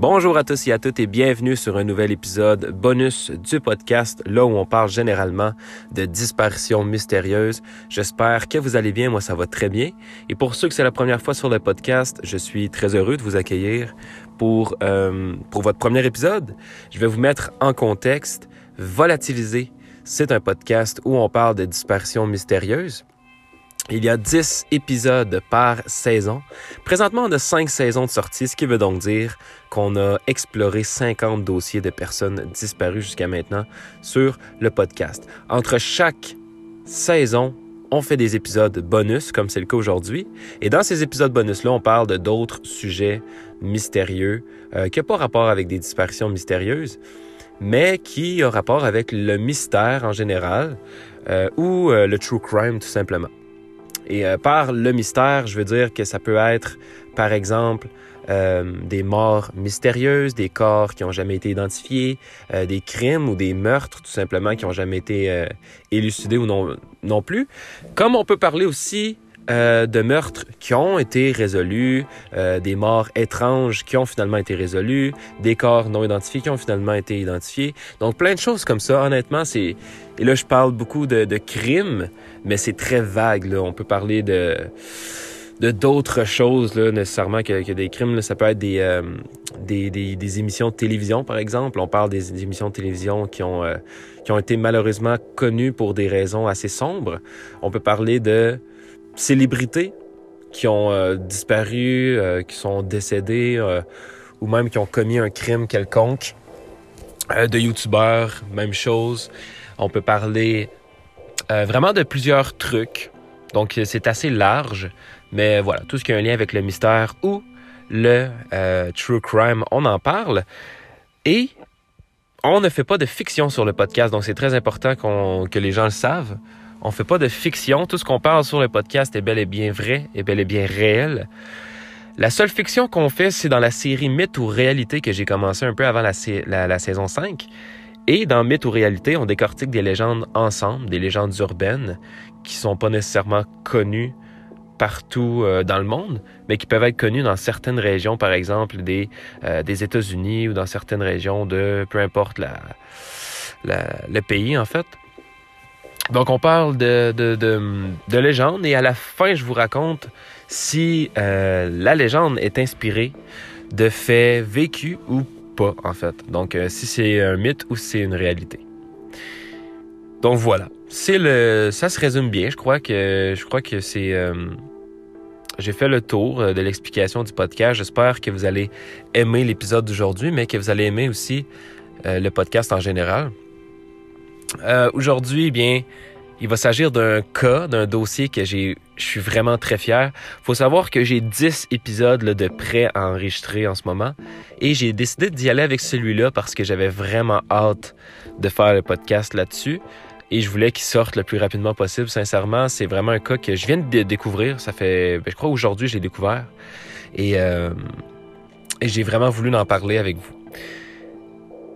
Bonjour à tous et à toutes et bienvenue sur un nouvel épisode bonus du podcast, là où on parle généralement de disparitions mystérieuses. J'espère que vous allez bien, moi ça va très bien. Et pour ceux que c'est la première fois sur le podcast, je suis très heureux de vous accueillir pour, euh, pour votre premier épisode. Je vais vous mettre en contexte. Volatiliser, c'est un podcast où on parle de disparitions mystérieuses. Il y a 10 épisodes par saison. Présentement, on a 5 saisons de sortie, ce qui veut donc dire qu'on a exploré 50 dossiers de personnes disparues jusqu'à maintenant sur le podcast. Entre chaque saison, on fait des épisodes bonus, comme c'est le cas aujourd'hui. Et dans ces épisodes bonus-là, on parle de d'autres sujets mystérieux euh, qui n'ont pas rapport avec des disparitions mystérieuses, mais qui ont rapport avec le mystère en général euh, ou euh, le true crime tout simplement. Et euh, par le mystère, je veux dire que ça peut être, par exemple, euh, des morts mystérieuses, des corps qui n'ont jamais été identifiés, euh, des crimes ou des meurtres tout simplement qui n'ont jamais été élucidés ou non, non plus. Comme on peut parler aussi euh, de meurtres qui ont été résolus, euh, des morts étranges qui ont finalement été résolus, des corps non identifiés qui ont finalement été identifiés. Donc plein de choses comme ça. Honnêtement, c'est et là je parle beaucoup de, crimes, mais c'est très vague. On peut parler de de d'autres choses là, nécessairement que, que des crimes. Ça peut être des, euh, des, des, des, émissions de télévision, par exemple. On parle des, émissions de télévision qui ont, qui ont été malheureusement connues pour des raisons assez sombres. On peut parler de célébrités qui ont euh, disparu, euh, qui sont décédées euh, ou même qui ont commis un crime quelconque. de youtubeurs, même chose. On peut parler vraiment de plusieurs trucs. Donc c'est assez large, mais voilà, tout ce qui a un lien avec le mystère ou le true crime, on en parle. Et on ne fait pas de fiction sur le podcast, donc c'est très important que les gens le savent. On fait pas de fiction. Tout ce qu'on parle sur le podcast est bel et bien vrai, est bel et bien réel. La seule fiction qu'on fait, c'est dans la série Mythe ou Réalité que j'ai commencé un peu avant la, saison 5. Et dans Mythe ou Réalité, on décortique des légendes ensemble, des légendes urbaines qui sont pas nécessairement connues partout euh, dans le monde, mais qui peuvent être connues dans certaines régions, par exemple des, euh, États-Unis ou dans certaines régions de peu importe le pays en fait. Donc, on parle de, de, de, de, légende et à la fin, je vous raconte si euh, la légende est inspirée de faits vécus ou pas, en fait. Donc, euh, si c'est un mythe ou si c'est une réalité. Donc, voilà. C'est le, ça se résume bien. Je crois que, je crois que c'est, euh, j'ai fait le tour de l'explication du podcast. J'espère que vous allez aimer l'épisode d'aujourd'hui, mais que vous allez aimer aussi le podcast en général. Euh, Aujourd'hui, eh bien, il va s'agir d'un cas, d'un dossier que j'ai, je suis vraiment très fier. Faut savoir que j'ai 10 épisodes là, de prêts à enregistrer en ce moment et j'ai décidé d'y aller avec celui-là parce que j'avais vraiment hâte de faire le podcast là-dessus et je voulais qu'il sorte le plus rapidement possible. Sincèrement, c'est vraiment un cas que je viens de découvrir. Ça fait, ben, je crois aujourd'hui, je l'ai découvert et, euh, et j'ai vraiment voulu en parler avec vous.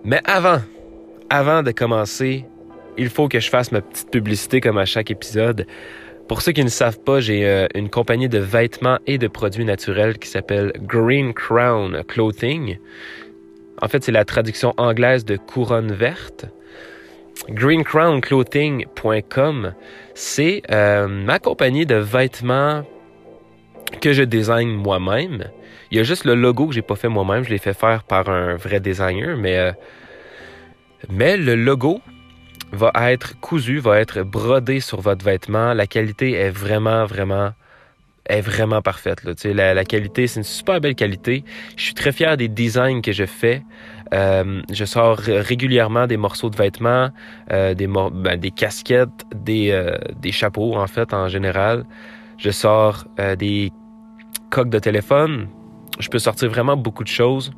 Mais avant, avant de commencer il faut que je fasse ma petite publicité comme à chaque épisode. Pour ceux qui ne savent pas, j'ai euh, une compagnie de vêtements et de produits naturels qui s'appelle Green Crown Clothing. En fait, c'est la traduction anglaise de couronne verte. greencrownclothing.com, c'est euh, ma compagnie de vêtements que je design moi-même. Il y a juste le logo que j'ai pas fait moi-même, je l'ai fait faire par un vrai designer, mais euh, mais le logo va être cousu, va être brodé sur votre vêtement. La qualité est vraiment, vraiment est vraiment parfaite. Là. La, la qualité, c'est une super belle qualité. Je suis très fier des designs que je fais. Euh, je sors régulièrement des morceaux de vêtements, euh, des, ben, des casquettes, des, euh, des chapeaux en fait en général. Je sors des coques de téléphone. Je peux sortir vraiment beaucoup de choses.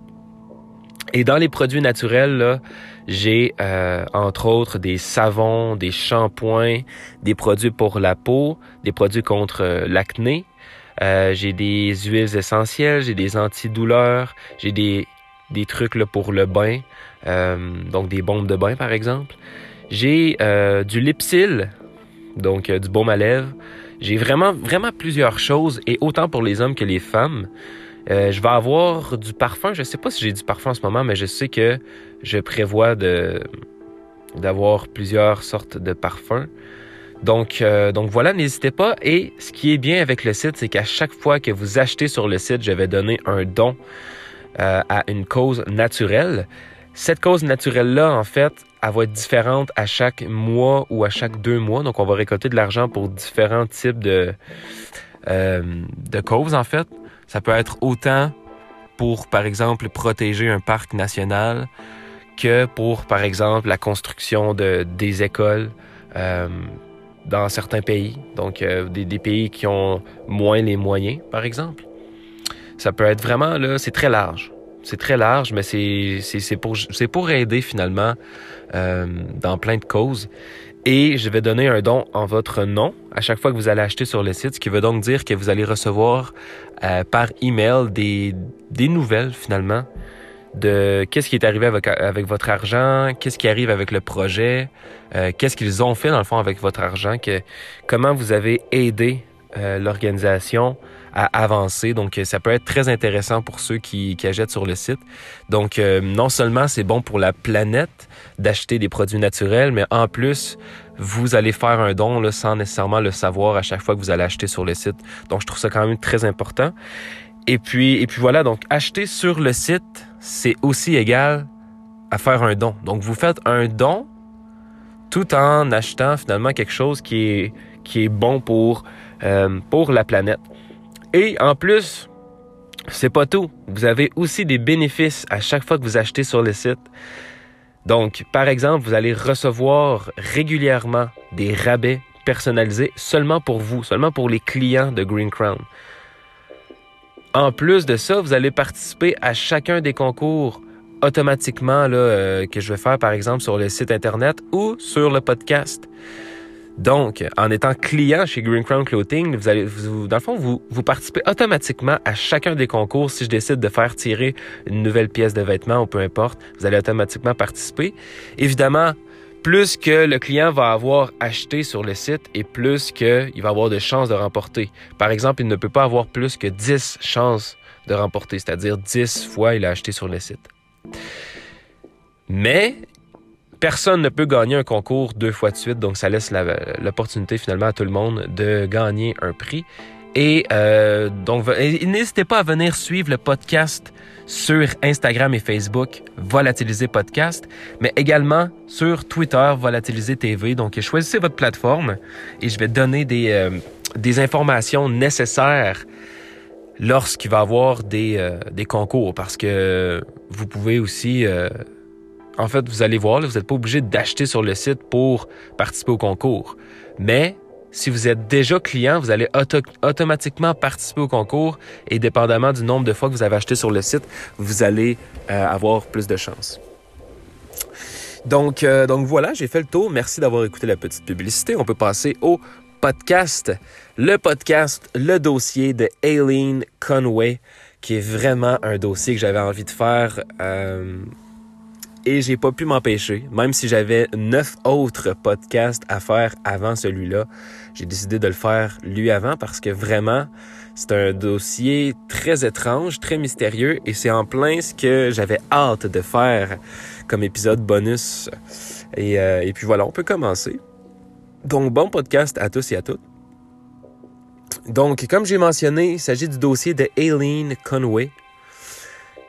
Et dans les produits naturels, là, j'ai euh, entre autres des savons, des shampoings, des produits pour la peau, des produits contre euh, l'acné. Euh, j'ai des huiles essentielles, j'ai des antidouleurs, j'ai des, des trucs là, pour le bain, donc des bombes de bain par exemple. J'ai du lipsil, donc du baume à lèvres. J'ai vraiment, vraiment plusieurs choses, et autant pour les hommes que les femmes. Euh, je vais avoir du parfum. Je ne sais pas si j'ai du parfum en ce moment, mais je sais que je prévois d'avoir plusieurs sortes de parfums. Donc, euh, donc voilà, n'hésitez pas. Et ce qui est bien avec le site, c'est qu'à chaque fois que vous achetez sur le site, je vais donner un don euh, à une cause naturelle. Cette cause naturelle-là, en fait, elle va être différente à chaque mois ou à chaque deux mois. Donc, on va récolter de l'argent pour différents types de, de causes, en fait. Ça peut être autant pour, par exemple, protéger un parc national que pour, par exemple, la construction de, des écoles euh, dans certains pays. Donc, euh, des, pays qui ont moins les moyens, par exemple. Ça peut être vraiment, là, c'est très large. C'est très large, mais c'est pour, pour aider finalement euh, dans plein de causes et je vais donner un don en votre nom à chaque fois que vous allez acheter sur le site, ce qui veut donc dire que vous allez recevoir par email des, des nouvelles finalement de qu'est-ce qui est arrivé avec, votre argent, qu'est-ce qui arrive avec le projet, euh, qu'est-ce qu'ils ont fait dans le fond avec votre argent, que, comment vous avez aidé euh, l'organisation à avancer. Donc, ça peut être très intéressant pour ceux qui, qui achètent sur le site. Donc, euh, non seulement c'est bon pour la planète d'acheter des produits naturels, mais en plus, vous allez faire un don là, sans nécessairement le savoir à chaque fois que vous allez acheter sur le site. Donc, je trouve ça quand même très important. Et puis, et puis voilà, donc acheter sur le site, c'est aussi égal à faire un don. Donc, vous faites un don tout en achetant finalement quelque chose qui est, qui est bon pour, euh, pour la planète. Et en plus, c'est pas tout. Vous avez aussi des bénéfices à chaque fois que vous achetez sur le site. Donc, par exemple, vous allez recevoir régulièrement des rabais personnalisés seulement pour vous, seulement pour les clients de Green Crown. En plus de ça, vous allez participer à chacun des concours automatiquement là, euh, que je vais faire, par exemple, sur le site Internet ou sur le podcast. Donc, en étant client chez Green Crown Clothing, vous allez, vous, dans le fond, vous, vous participez automatiquement à chacun des concours. Si je décide de faire tirer une nouvelle pièce de vêtement ou peu importe, vous allez automatiquement participer. Évidemment, plus que le client va avoir acheté sur le site et plus qu'il va avoir de chances de remporter. Par exemple, il ne peut pas avoir plus que 10 chances de remporter, c'est-à-dire 10 fois il a acheté sur le site. Mais Personne ne peut gagner un concours deux fois de suite, donc ça laisse l'opportunité finalement à tout le monde de gagner un prix. Et euh, donc, n'hésitez pas à venir suivre le podcast sur Instagram et Facebook, Volatiliser Podcast, mais également sur Twitter, Volatiliser TV. Donc, choisissez votre plateforme et je vais donner des, euh, des informations nécessaires lorsqu'il va y avoir des, euh, des concours parce que vous pouvez aussi euh, en fait, vous allez voir, vous n'êtes pas obligé d'acheter sur le site pour participer au concours. Mais si vous êtes déjà client, vous allez automatiquement participer au concours et dépendamment du nombre de fois que vous avez acheté sur le site, vous allez euh, avoir plus de chances. Donc, euh, donc voilà, j'ai fait le tour. Merci d'avoir écouté la petite publicité. On peut passer au podcast. Le podcast, le dossier de Aileen Conway, qui est vraiment un dossier que j'avais envie de faire. Euh, et j'ai pas pu m'empêcher, même si j'avais neuf autres podcasts à faire avant celui-là, j'ai décidé de le faire lui avant parce que vraiment, c'est un dossier très étrange, très mystérieux et c'est en plein ce que j'avais hâte de faire comme épisode bonus. Et, euh, et puis voilà, on peut commencer. Donc, bon podcast à tous et à toutes. Donc, comme j'ai mentionné, il s'agit du dossier de Aileen Conway,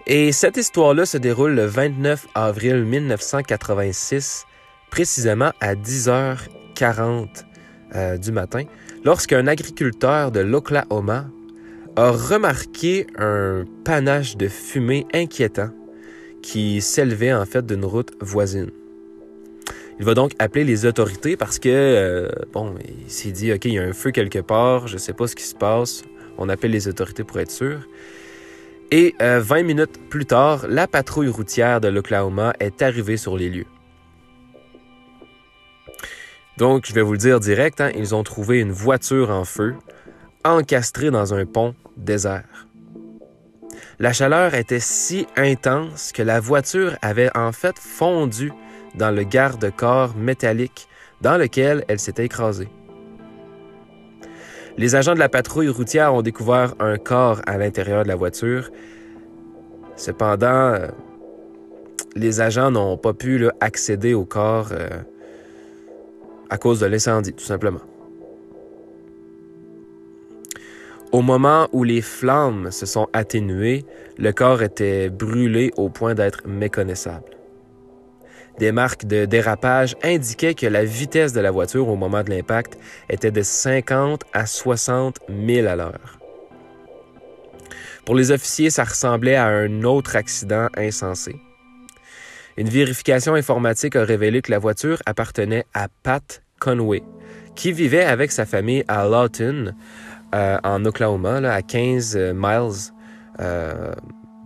et cette histoire-là se déroule le 29 avril 1986, précisément à 10h40 euh, du matin, lorsqu'un agriculteur de l'Oklahoma a remarqué un panache de fumée inquiétant qui s'élevait en fait d'une route voisine. Il va donc appeler les autorités parce que, euh, bon, il s'est dit, OK, il y a un feu quelque part, je ne sais pas ce qui se passe, on appelle les autorités pour être sûr. Et 20 euh, minutes plus tard, la patrouille routière de l'Oklahoma est arrivée sur les lieux. Donc, je vais vous le dire direct, hein, ils ont trouvé une voiture en feu, encastrée dans un pont désert. La chaleur était si intense que la voiture avait en fait fondu dans le garde-corps métallique dans lequel elle s'était écrasée. Les agents de la patrouille routière ont découvert un corps à l'intérieur de la voiture. Cependant, euh, les agents n'ont pas pu accéder au corps euh, à cause de l'incendie, tout simplement. Au moment où les flammes se sont atténuées, le corps était brûlé au point d'être méconnaissable. Des marques de dérapage indiquaient que la vitesse de la voiture au moment de l'impact était de 50 à 60 000 à l'heure. Pour les officiers, ça ressemblait à un autre accident insensé. Une vérification informatique a révélé que la voiture appartenait à Pat Conway, qui vivait avec sa famille à Lawton, euh, en Oklahoma, à 15 miles euh,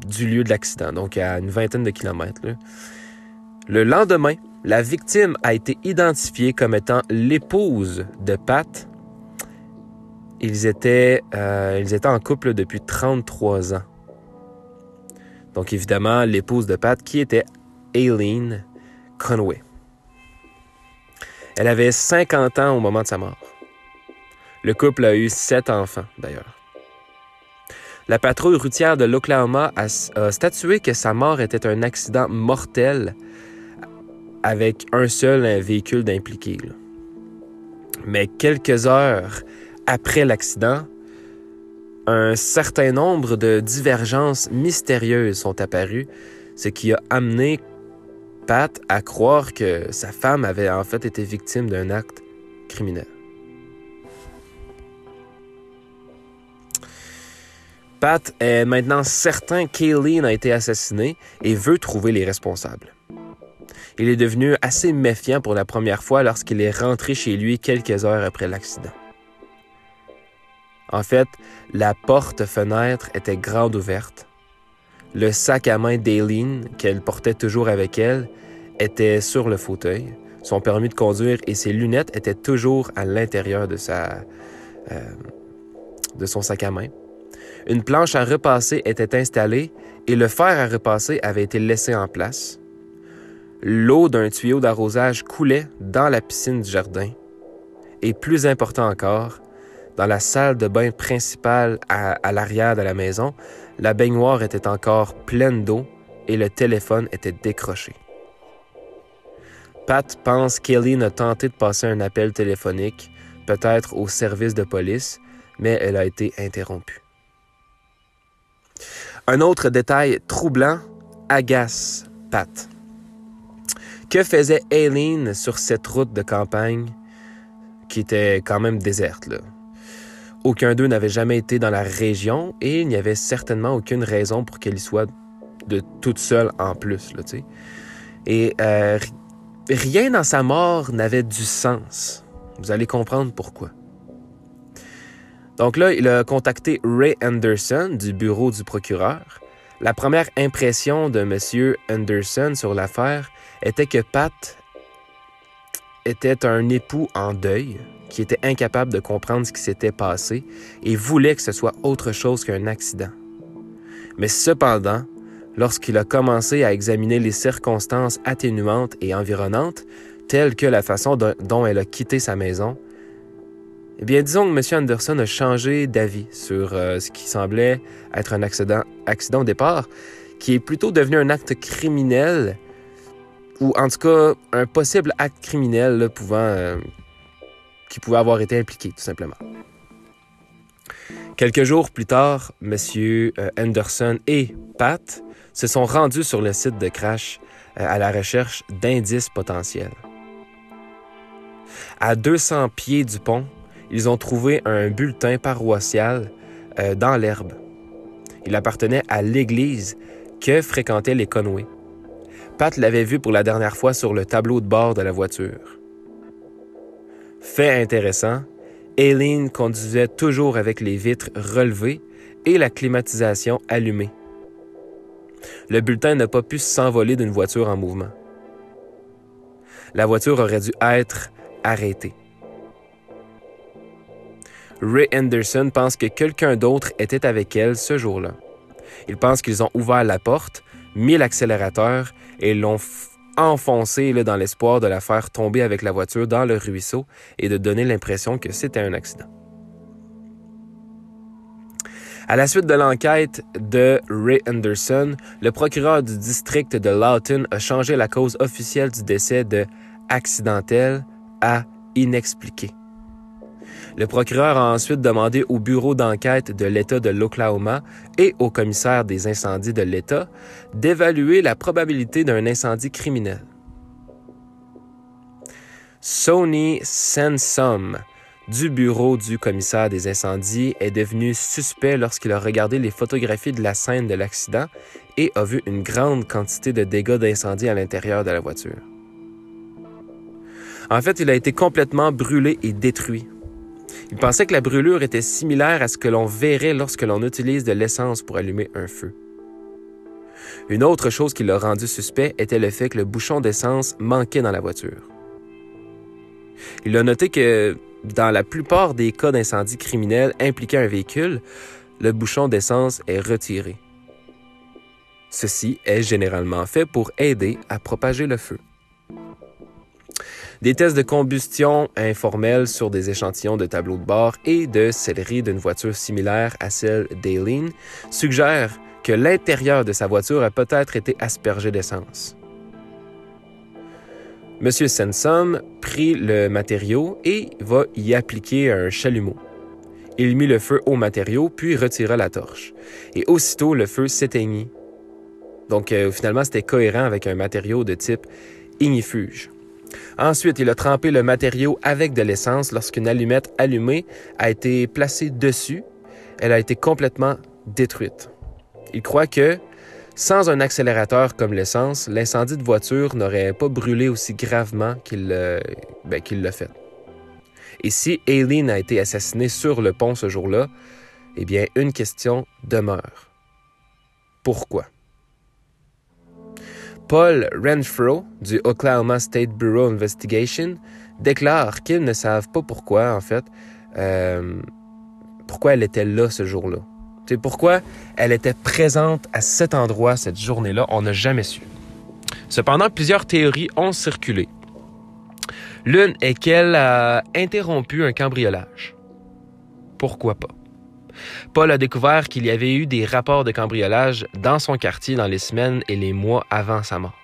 du lieu de l'accident, donc à une vingtaine de kilomètres. Le lendemain, la victime a été identifiée comme étant l'épouse de Pat. Ils étaient, euh, ils étaient en couple depuis 33 ans. Donc évidemment, l'épouse de Pat qui était Aileen Conway. Elle avait 50 ans au moment de sa mort. Le couple a eu sept enfants, d'ailleurs. La patrouille routière de l'Oklahoma a, statué que sa mort était un accident mortel avec un seul véhicule d'impliqué. Mais quelques heures après l'accident, un certain nombre de divergences mystérieuses sont apparues, ce qui a amené Pat à croire que sa femme avait en fait été victime d'un acte criminel. Pat est maintenant certain qu'Aileen a été assassinée et veut trouver les responsables. Il est devenu assez méfiant pour la première fois lorsqu'il est rentré chez lui quelques heures après l'accident. En fait, la porte-fenêtre était grande ouverte. Le sac à main d'Aileen, qu'elle portait toujours avec elle, était sur le fauteuil. Son permis de conduire et ses lunettes étaient toujours à l'intérieur de, sa, euh, de son sac à main. Une planche à repasser était installée et le fer à repasser avait été laissé en place. L'eau d'un tuyau d'arrosage coulait dans la piscine du jardin. Et plus important encore, dans la salle de bain principale à, l'arrière de la maison, la baignoire était encore pleine d'eau et le téléphone était décroché. Pat pense qu'Eileen a tenté de passer un appel téléphonique, peut-être au service de police, mais elle a été interrompue. Un autre détail troublant agace Pat. Que faisait Aileen sur cette route de campagne qui était quand même déserte? Aucun d'eux n'avait jamais été dans la région et il n'y avait certainement aucune raison pour qu'elle y soit de toute seule en plus. Là, et euh, rien dans sa mort n'avait du sens. Vous allez comprendre pourquoi. Donc là, il a contacté Ray Anderson du bureau du procureur. La première impression de M. Anderson sur l'affaire était que Pat était un époux en deuil qui était incapable de comprendre ce qui s'était passé et voulait que ce soit autre chose qu'un accident. Mais cependant, lorsqu'il a commencé à examiner les circonstances atténuantes et environnantes, telles que la façon dont elle a quitté sa maison, eh bien, disons que M. Anderson a changé d'avis sur euh, ce qui semblait être un accident, accident au départ, qui est plutôt devenu un acte criminel ou en tout cas un possible acte criminel pouvant, euh, qui pouvait avoir été impliqué, tout simplement. Quelques jours plus tard, M. Euh, Anderson et Pat se sont rendus sur le site de crash euh, à la recherche d'indices potentiels. À 200 pieds du pont, ils ont trouvé un bulletin paroissial dans l'herbe. Il appartenait à l'église que fréquentaient les Conway. Pat l'avait vu pour la dernière fois sur le tableau de bord de la voiture. Fait intéressant, Aileen conduisait toujours avec les vitres relevées et la climatisation allumée. Le bulletin n'a pas pu s'envoler d'une voiture en mouvement. La voiture aurait dû être arrêtée. Ray Anderson pense que quelqu'un d'autre était avec elle ce jour-là. Il pense qu'ils ont ouvert la porte, mis l'accélérateur et l'ont enfoncé là, dans l'espoir de la faire tomber avec la voiture dans le ruisseau et de donner l'impression que c'était un accident. À la suite de l'enquête de Ray Anderson, le procureur du district de Lawton a changé la cause officielle du décès de accidentel à inexpliqué. Le procureur a ensuite demandé au bureau d'enquête de l'État de l'Oklahoma et au commissaire des incendies de l'État d'évaluer la probabilité d'un incendie criminel. Sony Sansom du bureau du commissaire des incendies est devenu suspect lorsqu'il a regardé les photographies de la scène de l'accident et a vu une grande quantité de dégâts d'incendie à l'intérieur de la voiture. En fait, il a été complètement brûlé et détruit. Il pensait que la brûlure était similaire à ce que l'on verrait lorsque l'on utilise de l'essence pour allumer un feu. Une autre chose qui l'a rendu suspect était le fait que le bouchon d'essence manquait dans la voiture. Il a noté que dans la plupart des cas d'incendie criminel impliquant un véhicule, le bouchon d'essence est retiré. Ceci est généralement fait pour aider à propager le feu. Des tests de combustion informels sur des échantillons de tableaux de bord et de céleri d'une voiture similaire à celle d'Aileen suggèrent que l'intérieur de sa voiture a peut-être été aspergé d'essence. M. Sensom prit le matériau et va y appliquer un chalumeau. Il mit le feu au matériau, puis retira la torche. Et aussitôt, le feu s'éteignit. Donc, euh, finalement, c'était cohérent avec un matériau de type ignifuge. Ensuite, il a trempé le matériau avec de l'essence lorsqu'une allumette allumée a été placée dessus. Elle a été complètement détruite. Il croit que, sans un accélérateur comme l'essence, l'incendie de voiture n'aurait pas brûlé aussi gravement qu'il ben, l'a fait. Et si Aileen a été assassinée sur le pont ce jour-là, eh bien, une question demeure. Pourquoi? Paul Renfro du Oklahoma State Bureau Investigation déclare qu'ils ne savent pas pourquoi, en fait, euh, pourquoi elle était là ce jour-là. C'est pourquoi elle était présente à cet endroit cette journée-là, on n'a jamais su. Cependant, plusieurs théories ont circulé. L'une est qu'elle a interrompu un cambriolage. Pourquoi pas? Paul a découvert qu'il y avait eu des rapports de cambriolage dans son quartier dans les semaines et les mois avant sa mort.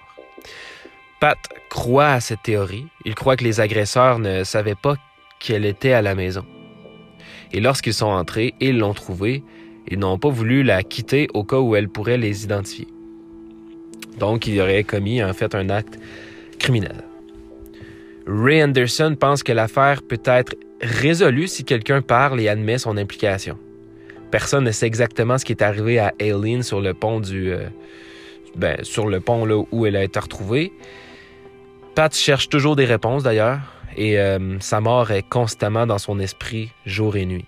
Pat croit à cette théorie. Il croit que les agresseurs ne savaient pas qu'elle était à la maison. Et lorsqu'ils sont entrés et l'ont trouvée, ils n'ont pas voulu la quitter au cas où elle pourrait les identifier. Donc, il aurait commis en fait un acte criminel. Ray Anderson pense que l'affaire peut être résolue si quelqu'un parle et admet son implication. Personne ne sait exactement ce qui est arrivé à Aileen sur le pont du, euh, ben, sur le pont là où elle a été retrouvée. Pat cherche toujours des réponses d'ailleurs, et euh, sa mort est constamment dans son esprit jour et nuit.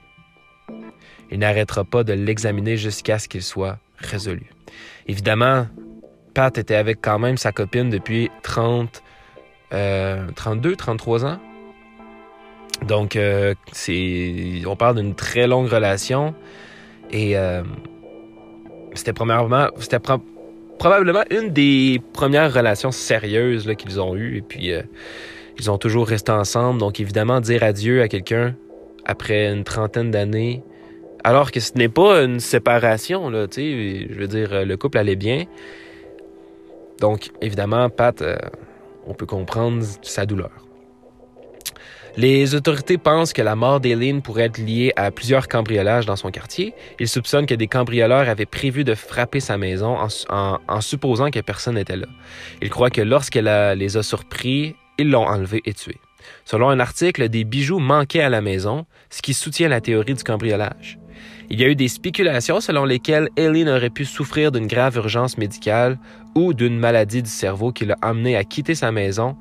Il n'arrêtera pas de l'examiner jusqu'à ce qu'il soit résolu. Évidemment, Pat était avec quand même sa copine depuis 30, 32, 33 ans. Donc, euh, on parle d'une très longue relation. Et euh, c'était premièrement, c'était probablement une des premières relations sérieuses qu'ils ont eues. Et puis, euh, ils ont toujours resté ensemble. Donc, évidemment, dire adieu à quelqu'un après une trentaine d'années, alors que ce n'est pas une séparation, là, je veux dire, le couple allait bien. Donc, évidemment, Pat, on peut comprendre sa douleur. Les autorités pensent que la mort d'Aileen pourrait être liée à plusieurs cambriolages dans son quartier. Ils soupçonnent que des cambrioleurs avaient prévu de frapper sa maison en, supposant que personne n'était là. Ils croient que lorsqu'elle les a surpris, ils l'ont enlevé et tué. Selon un article, des bijoux manquaient à la maison, ce qui soutient la théorie du cambriolage. Il y a eu des spéculations selon lesquelles Aileen aurait pu souffrir d'une grave urgence médicale ou d'une maladie du cerveau qui l'a amené à quitter sa maison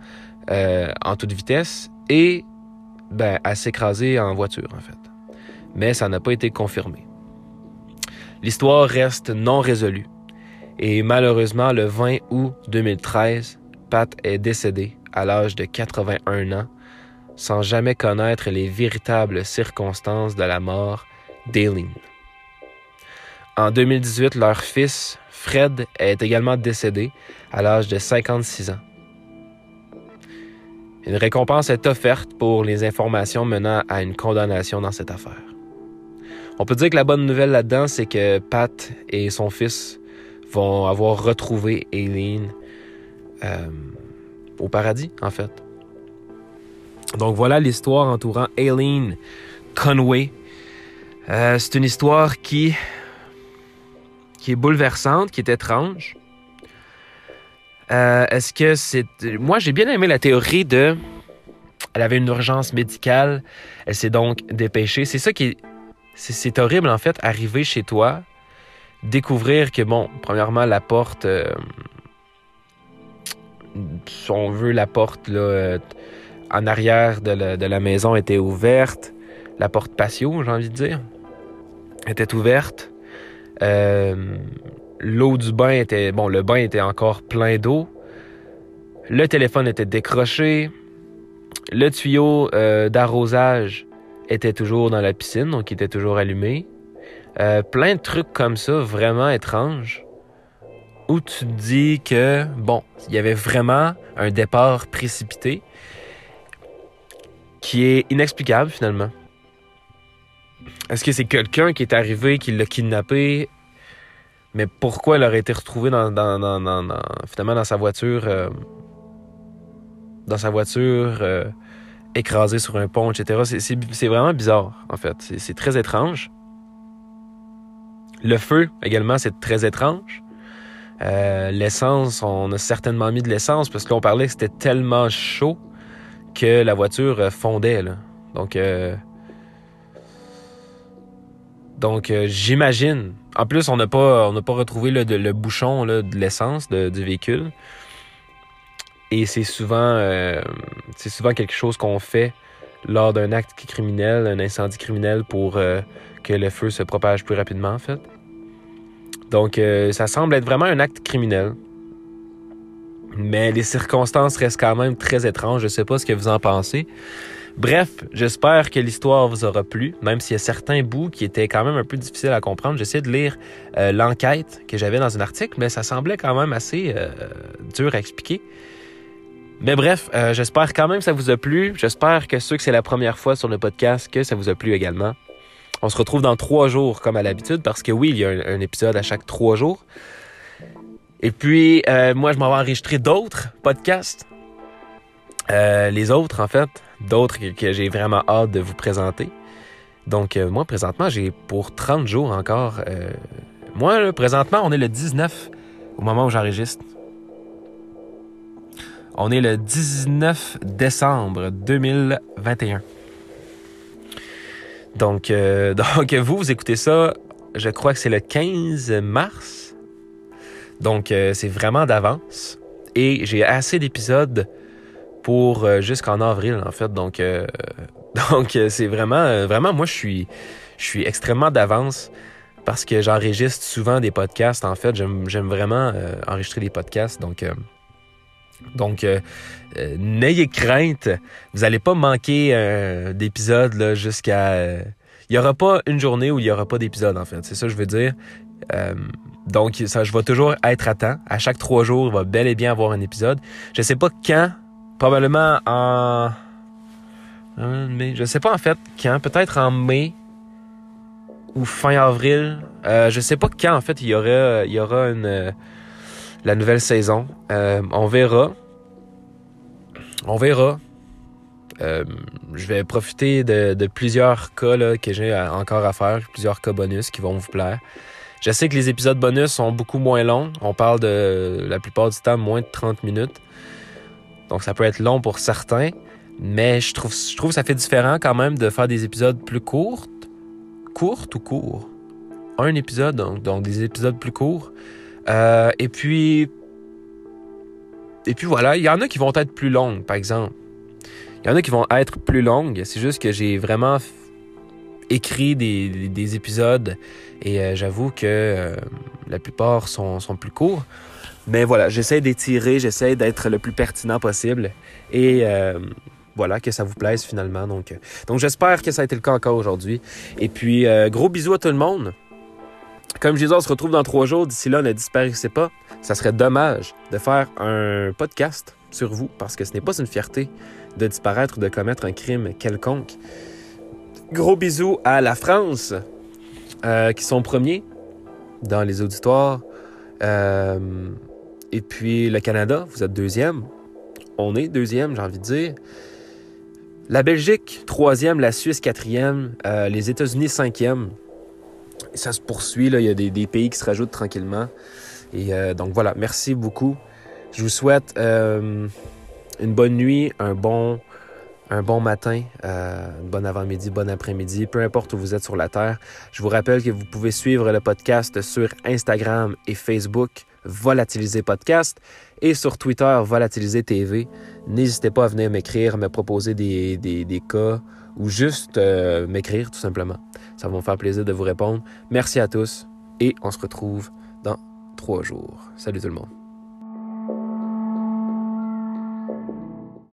euh, en toute vitesse et ben, à s'écraser en voiture, en fait. Mais ça n'a pas été confirmé. L'histoire reste non résolue. Et malheureusement, le 20 août 2013, Pat est décédé à l'âge de 81 ans, sans jamais connaître les véritables circonstances de la mort d'Aileen. En 2018, leur fils, Fred, est également décédé à l'âge de 56 ans. Une récompense est offerte pour les informations menant à une condamnation dans cette affaire. On peut dire que la bonne nouvelle là-dedans, c'est que Pat et son fils vont avoir retrouvé Aileen euh, au paradis, en fait. Donc voilà l'histoire entourant Aileen Conway. Euh, c'est une histoire qui, qui est bouleversante, qui est étrange. Euh, est-ce que c'est... Moi, j'ai bien aimé la théorie de... Elle avait une urgence médicale, elle s'est donc dépêchée. C'est ça qui est... C'est horrible, en fait, arriver chez toi, découvrir que, bon, premièrement, la porte... Euh, si on veut, la porte, euh, en arrière de la, de la, maison était ouverte. La porte patio, j'ai envie de dire, était ouverte. L'eau du bain était... Bon, le bain était encore plein d'eau. Le téléphone était décroché. Le tuyau euh, d'arrosage était toujours dans la piscine, donc il était toujours allumé. Euh, plein de trucs comme ça, vraiment étranges, où tu te dis que, bon, il y avait vraiment un départ précipité qui est inexplicable finalement. Est-ce que c'est quelqu'un qui est arrivé, qui l'a kidnappé? Mais pourquoi elle aurait été retrouvée dans, finalement dans sa voiture, euh, dans sa voiture euh, écrasée sur un pont, etc. C'est vraiment bizarre, en fait. C'est très étrange. Le feu, également, c'est très étrange. Euh, l'essence, on a certainement mis de l'essence parce qu'on parlait que c'était tellement chaud que la voiture fondait. Donc, donc, j'imagine. En plus, on n'a pas, pas retrouvé le, bouchon de l'essence du véhicule. Et c'est souvent, euh, c'est souvent quelque chose qu'on fait lors d'un acte criminel, un incendie criminel, pour euh, que le feu se propage plus rapidement, en fait. Donc, ça semble être vraiment un acte criminel. Mais les circonstances restent quand même très étranges. Je sais pas ce que vous en pensez. Bref, j'espère que l'histoire vous aura plu, même s'il y a certains bouts qui étaient quand même un peu difficiles à comprendre. J'essaie de lire euh, l'enquête que j'avais dans un article, mais ça semblait quand même assez euh, dur à expliquer. Mais bref, euh, j'espère quand même que ça vous a plu. J'espère que ceux que c'est la première fois sur le podcast, que ça vous a plu également. On se retrouve dans trois jours comme à l'habitude, parce que oui, il y a un, épisode à chaque trois jours. Et puis, moi, je m'en vais enregistrer d'autres podcasts. les autres, en fait, d'autres que, j'ai vraiment hâte de vous présenter. Donc, euh, moi, présentement, j'ai pour 30 jours encore. Euh, moi, présentement, on est le 19 au moment où j'enregistre. On est le 19 décembre 2021. Donc, euh, donc vous, vous écoutez ça, je crois que c'est le 15 mars. Donc, c'est vraiment d'avance. Et j'ai assez d'épisodes pour euh, jusqu'en avril en fait. Donc euh, donc euh, c'est vraiment vraiment moi je suis je suis extrêmement d'avance parce que j'enregistre souvent des podcasts en fait, j'aime vraiment enregistrer des podcasts donc donc, n'ayez crainte, vous n'allez pas manquer d'épisodes jusqu'à. il n'y aura pas une journée où il n'y aura pas d'épisode, en fait. C'est ça que je veux dire. donc, ça, je vais toujours être à temps. À chaque trois jours, il va bel et bien avoir un épisode. Je ne sais pas quand probablement en. mai. Je sais pas en fait quand. Peut-être en mai ou fin avril. Euh, je sais pas quand en fait il y aura, il y aura une, la nouvelle saison. Euh, on verra. On verra. Euh, je vais profiter de, plusieurs cas que j'ai encore à faire, plusieurs cas bonus qui vont vous plaire. Je sais que les épisodes bonus sont beaucoup moins longs. On parle de la plupart du temps moins de 30 minutes. Donc ça peut être long pour certains, mais je trouve, que ça fait différent quand même de faire des épisodes plus courts. Courtes ou courts? Un épisode, donc, des épisodes plus courts. Euh, et puis. Et puis voilà, il y en a qui vont être plus longues, par exemple. Il y en a qui vont être plus longues. C'est juste que j'ai vraiment écrit des, des, épisodes et euh, j'avoue que euh, la plupart sont plus courts. Mais voilà, j'essaie d'étirer, j'essaie d'être le plus pertinent possible. Et euh, voilà, que ça vous plaise finalement. Donc, euh, donc j'espère que ça a été le cas encore aujourd'hui. Et puis, euh, gros bisous à tout le monde. Comme je disais, on se retrouve dans trois jours. D'ici là, ne disparaissez pas. Ça serait dommage de faire un podcast sur vous parce que ce n'est pas une fierté de disparaître ou de commettre un crime quelconque. Gros bisous à la France. qui sont premiers dans les auditoires. Et puis le Canada, vous êtes deuxième. On est deuxième, j'ai envie de dire. La Belgique, troisième. La Suisse, quatrième. Euh, les États-Unis, cinquième. Et ça se poursuit, là. il y a des, pays qui se rajoutent tranquillement. Et euh, donc voilà, merci beaucoup. Je vous souhaite euh, une bonne nuit, un bon, un bon matin, euh, bonne avant-midi, bon après-midi, peu importe où vous êtes sur la Terre. Je vous rappelle que vous pouvez suivre le podcast sur Instagram et Facebook, Volatiliser Podcast, et sur Twitter, Volatiliser TV. N'hésitez pas à venir m'écrire, me proposer des, des, cas ou juste euh, m'écrire tout simplement. Ça va me faire plaisir de vous répondre. Merci à tous et on se retrouve dans trois jours. Salut tout le monde.